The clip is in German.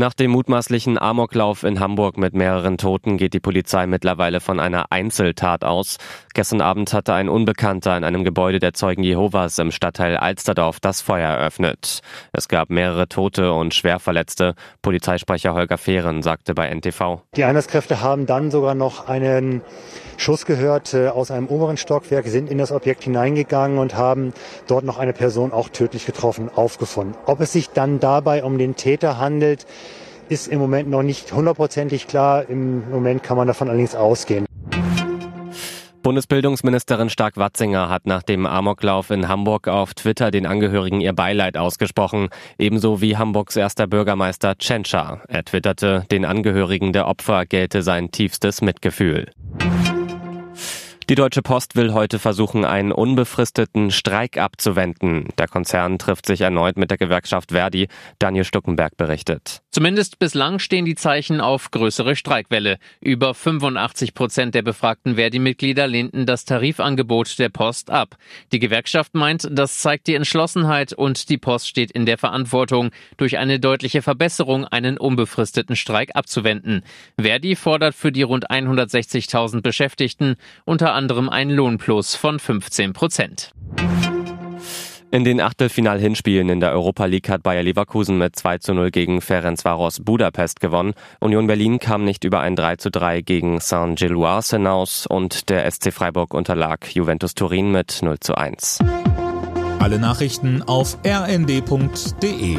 Nach dem mutmaßlichen Amoklauf in Hamburg mit mehreren Toten geht die Polizei mittlerweile von einer Einzeltat aus. Gestern Abend hatte ein Unbekannter in einem Gebäude der Zeugen Jehovas im Stadtteil Alsterdorf das Feuer eröffnet. Es gab mehrere Tote und Schwerverletzte. Polizeisprecher Holger Fehren sagte bei NTV. Die Einsatzkräfte haben dann sogar noch einen Schuss gehört äh, aus einem oberen Stockwerk, sind in das Objekt hineingegangen und haben dort noch eine Person auch tödlich getroffen aufgefunden. Ob es sich dann dabei um den Täter handelt, ist im Moment noch nicht hundertprozentig klar. Im Moment kann man davon allerdings ausgehen. Bundesbildungsministerin Stark-Watzinger hat nach dem Amoklauf in Hamburg auf Twitter den Angehörigen ihr Beileid ausgesprochen, ebenso wie Hamburgs erster Bürgermeister Tschentscher. Er twitterte, den Angehörigen der Opfer gelte sein tiefstes Mitgefühl. Die Deutsche Post will heute versuchen, einen unbefristeten Streik abzuwenden. Der Konzern trifft sich erneut mit der Gewerkschaft Verdi. Daniel Stuckenberg berichtet. Zumindest bislang stehen die Zeichen auf größere Streikwelle. Über 85 Prozent der befragten Verdi-Mitglieder lehnten das Tarifangebot der Post ab. Die Gewerkschaft meint, das zeigt die Entschlossenheit und die Post steht in der Verantwortung, durch eine deutliche Verbesserung einen unbefristeten Streik abzuwenden. Verdi fordert für die rund 160.000 Beschäftigten unter anderem einen Lohnplus von 15 Prozent. In den Achtelfinal-Hinspielen in der Europa League hat Bayer Leverkusen mit 2 zu 0 gegen Ferencvaros Budapest gewonnen. Union Berlin kam nicht über ein 3 zu 3 gegen Saint-Gilloise hinaus und der SC Freiburg unterlag Juventus Turin mit 0 zu 1. Alle Nachrichten auf rnd.de